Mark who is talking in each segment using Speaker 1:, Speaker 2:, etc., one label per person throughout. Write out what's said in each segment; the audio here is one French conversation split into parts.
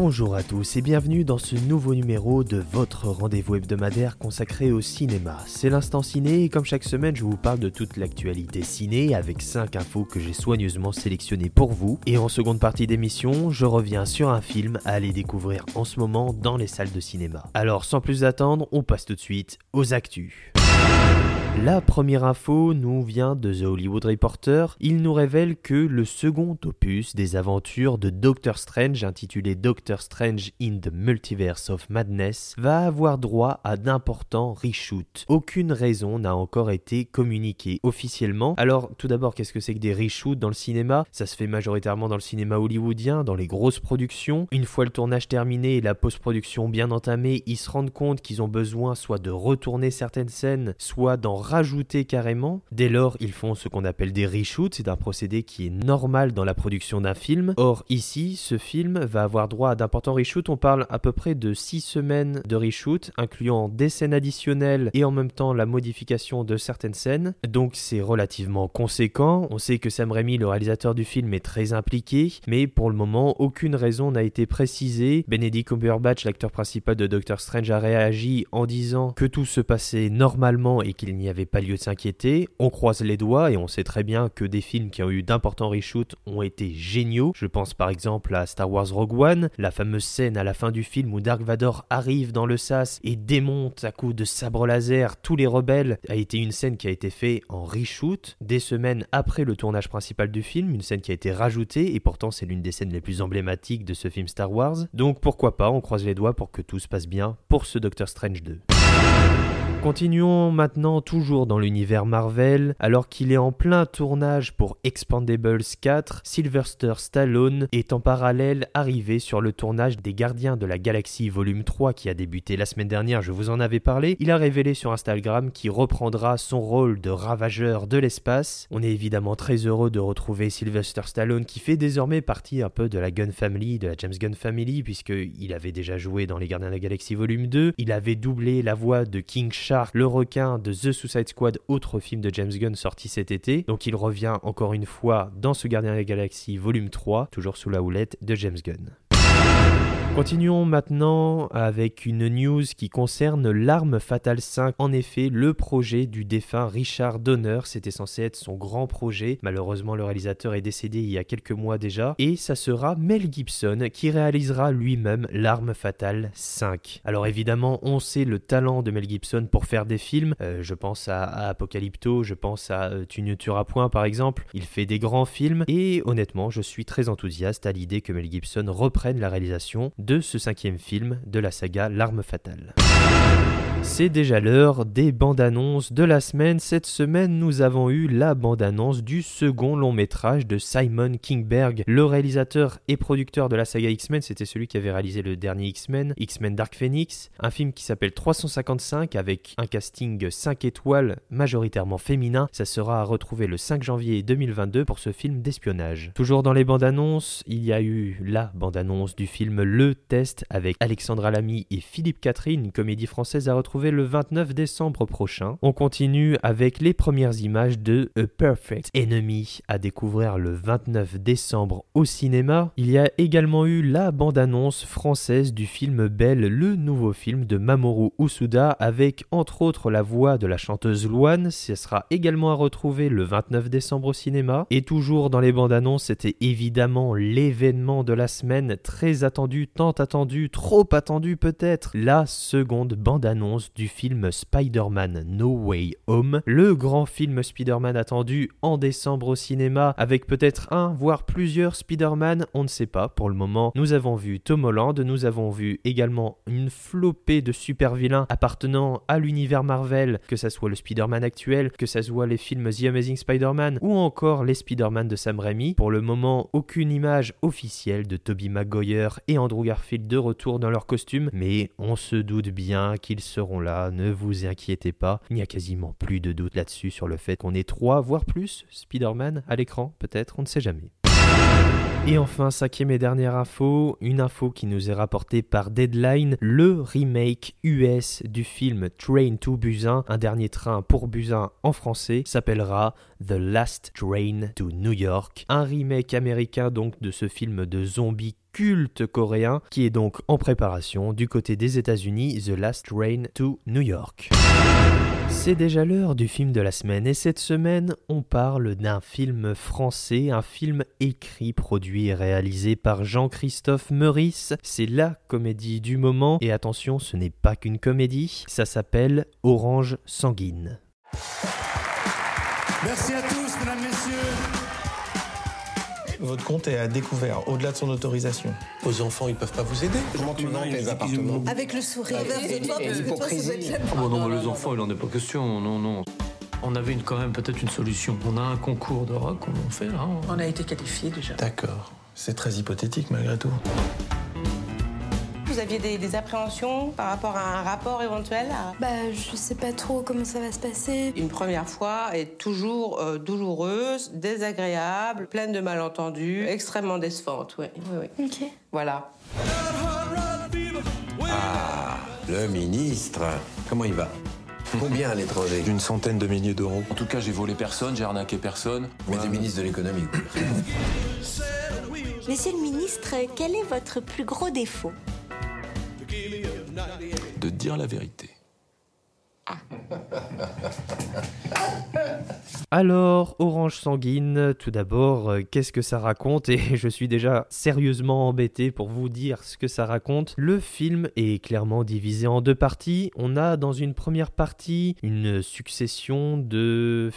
Speaker 1: Bonjour à tous et bienvenue dans ce nouveau numéro de votre rendez-vous hebdomadaire consacré au cinéma. C'est l'instant ciné et comme chaque semaine je vous parle de toute l'actualité ciné avec 5 infos que j'ai soigneusement sélectionnées pour vous. Et en seconde partie d'émission, je reviens sur un film à aller découvrir en ce moment dans les salles de cinéma. Alors sans plus attendre, on passe tout de suite aux actus. La première info nous vient de The Hollywood Reporter. Il nous révèle que le second opus des aventures de Doctor Strange, intitulé Doctor Strange in the Multiverse of Madness, va avoir droit à d'importants reshoots. Aucune raison n'a encore été communiquée officiellement. Alors, tout d'abord, qu'est-ce que c'est que des reshoots dans le cinéma? Ça se fait majoritairement dans le cinéma hollywoodien, dans les grosses productions. Une fois le tournage terminé et la post-production bien entamée, ils se rendent compte qu'ils ont besoin soit de retourner certaines scènes, soit d'en rajouter carrément. Dès lors, ils font ce qu'on appelle des reshoots, c'est un procédé qui est normal dans la production d'un film. Or, ici, ce film va avoir droit à d'importants reshoots. On parle à peu près de 6 semaines de reshoots, incluant des scènes additionnelles et en même temps la modification de certaines scènes. Donc, c'est relativement conséquent. On sait que Sam Raimi, le réalisateur du film, est très impliqué, mais pour le moment, aucune raison n'a été précisée. Benedict Cumberbatch, l'acteur principal de Doctor Strange, a réagi en disant que tout se passait normalement et qu'il n'y avait pas lieu de s'inquiéter. On croise les doigts et on sait très bien que des films qui ont eu d'importants reshoots ont été géniaux. Je pense par exemple à Star Wars Rogue One, la fameuse scène à la fin du film où Dark Vador arrive dans le sas et démonte à coups de sabre laser tous les rebelles a été une scène qui a été faite en reshoot des semaines après le tournage principal du film, une scène qui a été rajoutée et pourtant c'est l'une des scènes les plus emblématiques de ce film Star Wars. Donc pourquoi pas, on croise les doigts pour que tout se passe bien pour ce Doctor Strange 2. Continuons maintenant toujours dans l'univers Marvel, alors qu'il est en plein tournage pour Expandables 4, Sylvester Stallone est en parallèle arrivé sur le tournage des Gardiens de la Galaxie volume 3 qui a débuté la semaine dernière, je vous en avais parlé. Il a révélé sur Instagram qu'il reprendra son rôle de ravageur de l'espace. On est évidemment très heureux de retrouver Sylvester Stallone qui fait désormais partie un peu de la Gun Family, de la James Gunn Family, puisqu'il avait déjà joué dans les Gardiens de la Galaxie volume 2, il avait doublé la voix de King Shark, le requin de The Suicide Squad, autre film de James Gunn sorti cet été. Donc il revient encore une fois dans ce Gardien de la Galaxie volume 3, toujours sous la houlette de James Gunn. Continuons maintenant avec une news qui concerne L'Arme Fatale 5. En effet, le projet du défunt Richard Donner, c'était censé être son grand projet. Malheureusement, le réalisateur est décédé il y a quelques mois déjà. Et ça sera Mel Gibson qui réalisera lui-même L'Arme Fatale 5. Alors évidemment, on sait le talent de Mel Gibson pour faire des films. Euh, je pense à, Apocalypto, je pense à euh, Tu ne tueras point par exemple. Il fait des grands films. Et honnêtement, je suis très enthousiaste à l'idée que Mel Gibson reprenne la réalisation ce cinquième film de la saga L'Arme Fatale. C'est déjà l'heure des bandes annonces de la semaine. Cette semaine, nous avons eu la bande annonce du second long métrage de Simon Kingberg, le réalisateur et producteur de la saga X-Men. C'était celui qui avait réalisé le dernier X-Men, X-Men Dark Phoenix, un film qui s'appelle 355 avec un casting 5 étoiles majoritairement féminin. Ça sera à retrouver le 5 janvier 2022 pour ce film d'espionnage. Toujours dans les bandes annonces, il y a eu la bande annonce du film Le Test avec Alexandra Lamy et Philippe Catherine, une comédie française à retrouver le 29 décembre prochain. On continue avec les premières images de A Perfect Enemy à découvrir le 29 décembre au cinéma. Il y a également eu la bande-annonce française du film Belle, le nouveau film de Mamoru Usuda avec entre autres la voix de la chanteuse Luan. Ce sera également à retrouver le 29 décembre au cinéma. Et toujours dans les bandes annonces, c'était évidemment l'événement de la semaine, très attendu, tant attendu, trop attendu peut-être, la seconde bande du film Spider-Man No Way Home, le grand film Spider-Man attendu en décembre au cinéma avec peut-être un voire plusieurs Spider-Man, on ne sait pas pour le moment. Nous avons vu Tom Holland, nous avons vu également une flopée de super vilains appartenant à l'univers Marvel, que ça soit le Spider-Man actuel, que ça soit les films The Amazing Spider-Man ou encore les Spider-Man de Sam Raimi. Pour le moment, aucune image officielle de Tobey Maguire et Andrew Garfield de retour dans leur costume, mais on se doute bien qu'ils seront là, ne vous inquiétez pas, il n'y a quasiment plus de doute là-dessus sur le fait qu'on ait trois, voire plus, Spider-Man à l'écran, peut-être, on ne sait jamais. Et enfin, cinquième et dernière info, une info qui nous est rapportée par Deadline, le remake US du film Train to Busan, un dernier train pour Busan en français, s'appellera The Last Train to New York. Un remake américain donc de ce film de zombies culte coréen qui est donc en préparation du côté des États-Unis, The Last Train to New York. C'est déjà l'heure du film de la semaine et cette semaine on parle d'un film français, un film écrit, produit et réalisé par Jean-Christophe Meurice. C'est la comédie du moment et attention ce n'est pas qu'une comédie, ça s'appelle Orange Sanguine.
Speaker 2: Merci à tous, mesdames, messieurs. Votre compte est à découvert, au-delà de son autorisation. Vos enfants, ils peuvent pas vous aider.
Speaker 3: Comment tu vends tes appartements
Speaker 4: Avec le sourire.
Speaker 3: l'hypocrisie.
Speaker 5: Ah bon, non, mais les enfants, il en est pas question, non, non. On avait une, quand même peut-être une solution. On a un concours de rock, on en fait là. on-
Speaker 4: On a été qualifiés déjà.
Speaker 2: D'accord. C'est très hypothétique malgré tout.
Speaker 6: Vous aviez des, des appréhensions par rapport à un rapport éventuel à-
Speaker 7: Bah, je sais pas trop comment ça va se passer.
Speaker 6: Une première fois est toujours euh, douloureuse, désagréable, pleine de malentendus, extrêmement décevante. Oui, oui, oui.
Speaker 7: Ok.
Speaker 6: Voilà.
Speaker 3: Ah, le ministre. Comment il va? Combien à l'étranger?
Speaker 2: D'une centaine de milliers d'euros.
Speaker 8: En tout cas, j'ai volé personne, j'ai arnaqué personne.
Speaker 3: Mais du ministre de l'économie.
Speaker 9: Monsieur le ministre, quel est votre plus gros défaut?
Speaker 8: De dire la vérité.
Speaker 1: Alors, Orange Sanguine, tout d'abord, euh, qu'est-ce que ça raconte Et je suis déjà sérieusement embêté pour vous dire ce que ça raconte. Le film est clairement divisé en deux parties. On a dans une première partie une succession de...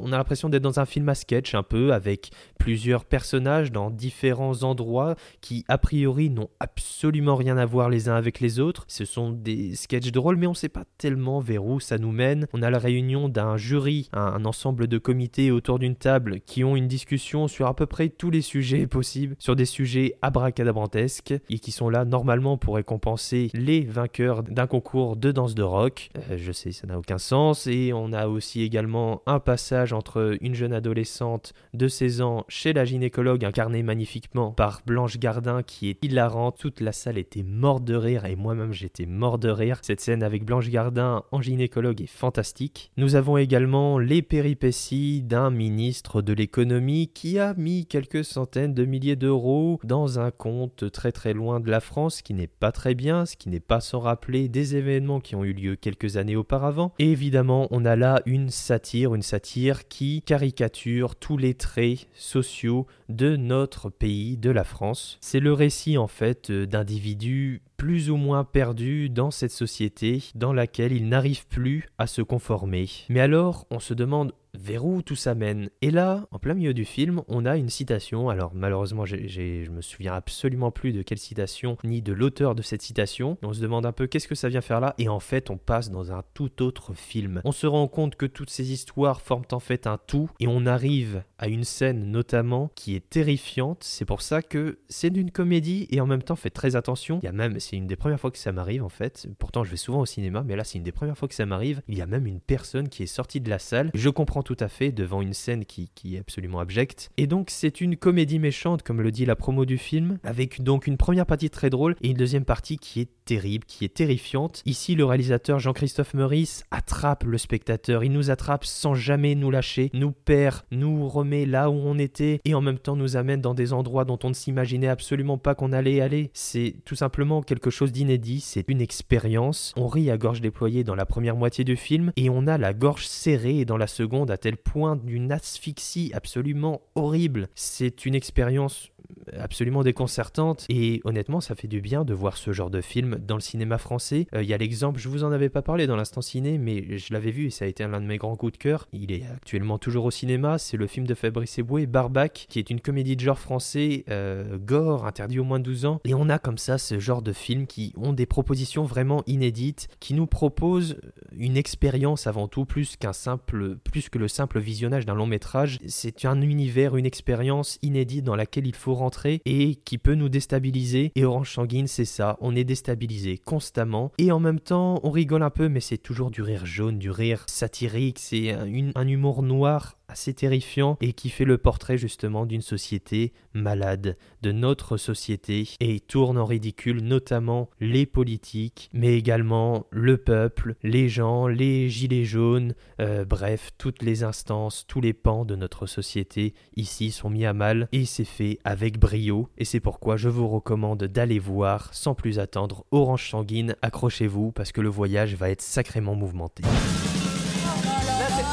Speaker 1: On a l'impression d'être dans un film à sketch un peu, avec plusieurs personnages dans différents endroits qui, a priori, n'ont absolument rien à voir les uns avec les autres. Ce sont des sketchs drôles, mais on ne sait pas tellement vers où ça nous mène. On a la réunion d'un jury, un, ensemble de comités autour d'une table qui ont une discussion sur à peu près tous les sujets possibles, sur des sujets abracadabrantesques et qui sont là normalement pour récompenser les vainqueurs d'un concours de danse de rock. Euh, je sais, ça n'a aucun sens. Et on a aussi également un passage entre une jeune adolescente de 16 ans chez la gynécologue, incarnée magnifiquement par Blanche Gardin, qui est hilarante. Toute la salle était morte de rire et moi-même j'étais mort de rire. Cette scène avec Blanche Gardin en gynécologue est fantastique. Nous avons également les péripéties d'un ministre de l'économie qui a mis quelques centaines de milliers d'euros dans un compte très très loin de la France, ce qui n'est pas très bien, ce qui n'est pas sans rappeler des événements qui ont eu lieu quelques années auparavant. Et évidemment, on a là une satire, une satire qui caricature tous les traits sociaux de notre pays, de la France. C'est le récit en fait d'individus plus ou moins perdus dans cette société dans laquelle ils n'arrivent plus à se conformer. Mais alors, on se demande vers où tout ça mène Et là, en plein milieu du film, on a une citation. Alors malheureusement, je me souviens absolument plus de quelle citation, ni de l'auteur de cette citation. On se demande un peu qu'est-ce que ça vient faire là, et en fait, on passe dans un tout autre film. On se rend compte que toutes ces histoires forment en fait un tout, et on arrive à une scène notamment qui est terrifiante. C'est pour ça que c'est d'une comédie, et en même temps, faites très attention. Il y a même, c'est une des premières fois que ça m'arrive en fait. Pourtant, je vais souvent au cinéma, mais là, c'est une des premières fois que ça m'arrive. Il y a même une personne qui est sortie de la salle. Je comprends tout à fait devant une scène qui, est absolument abjecte. Et donc, c'est une comédie méchante, comme le dit la promo du film, avec donc une première partie très drôle et une deuxième partie qui est terrible, qui est terrifiante. Ici, le réalisateur Jean-Christophe Meurice attrape le spectateur. Il nous attrape sans jamais nous lâcher, nous perd, nous remet là où on était et en même temps nous amène dans des endroits dont on ne s'imaginait absolument pas qu'on allait aller. C'est tout simplement quelque chose d'inédit, c'est une expérience. On rit à gorge déployée dans la première moitié du film et on a la gorge serrée dans la seconde à tel point d'une asphyxie absolument horrible. C'est une expérience absolument déconcertante et honnêtement ça fait du bien de voir ce genre de film dans le cinéma français. Euh, Il y a l'exemple, je vous en avais pas parlé dans l'instant ciné mais je l'avais vu et ça a été l'un de mes grands coups de cœur. Il est actuellement toujours au cinéma, c'est le film de Fabrice Eboué, Barbac, qui est une comédie de genre français, euh, gore, interdit au moins de 12 ans. Et on a comme ça ce genre de films qui ont des propositions vraiment inédites, qui nous proposent une expérience avant tout plus qu'un simple, plus que le simple visionnage d'un long métrage. C'est un univers, une expérience inédite dans laquelle il faut rentrer et qui peut nous déstabiliser. Et Orange Sanguine, c'est ça, on est déstabilisé constamment et en même temps on rigole un peu, mais c'est toujours du rire jaune, du rire satirique, c'est un, un humour noir assez terrifiant et qui fait le portrait justement d'une société malade, de notre société, et tourne en ridicule notamment les politiques, mais également le peuple, les gens, les gilets jaunes, euh, bref, toutes les instances, tous les pans de notre société ici sont mis à mal, et c'est fait avec brio, et c'est pourquoi je vous recommande d'aller voir, sans plus attendre, Orange Sanguine, accrochez-vous, parce que le voyage va être sacrément mouvementé.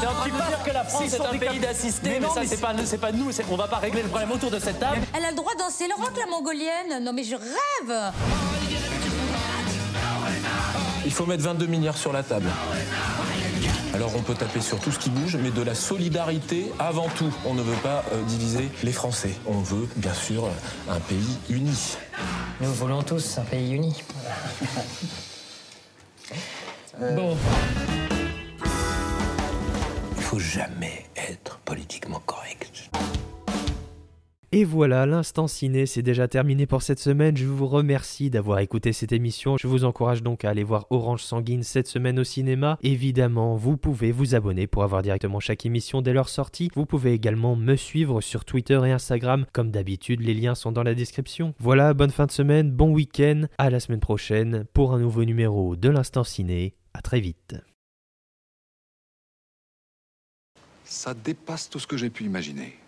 Speaker 4: T'es en train de dire que la France est un pays d'assistés, mais, ça, c'est pas, c'est pas nous, c'est- on va pas régler le problème autour de cette table.
Speaker 10: Elle a le droit de danser le rock, la mongolienne. Non, mais je rêve.
Speaker 8: Il faut mettre 22 milliards sur la table. Alors on peut taper sur tout ce qui bouge, mais de la solidarité avant tout. On ne veut pas euh, diviser les Français. On veut bien sûr un pays uni.
Speaker 11: Nous voulons tous un pays uni.
Speaker 4: Bon.
Speaker 3: Il faut jamais être politiquement correct.
Speaker 1: Et voilà, l'instant ciné, c'est déjà terminé pour cette semaine. Je vous remercie d'avoir écouté cette émission. Je vous encourage donc à aller voir Orange Sanguine cette semaine au cinéma. Évidemment, vous pouvez vous abonner pour avoir directement chaque émission dès leur sortie. Vous pouvez également me suivre sur Twitter et Instagram. Comme d'habitude, les liens sont dans la description. Voilà, bonne fin de semaine, bon week-end. À la semaine prochaine pour un nouveau numéro de l'instant ciné. À très vite.
Speaker 12: Ça dépasse tout ce que j'ai pu imaginer.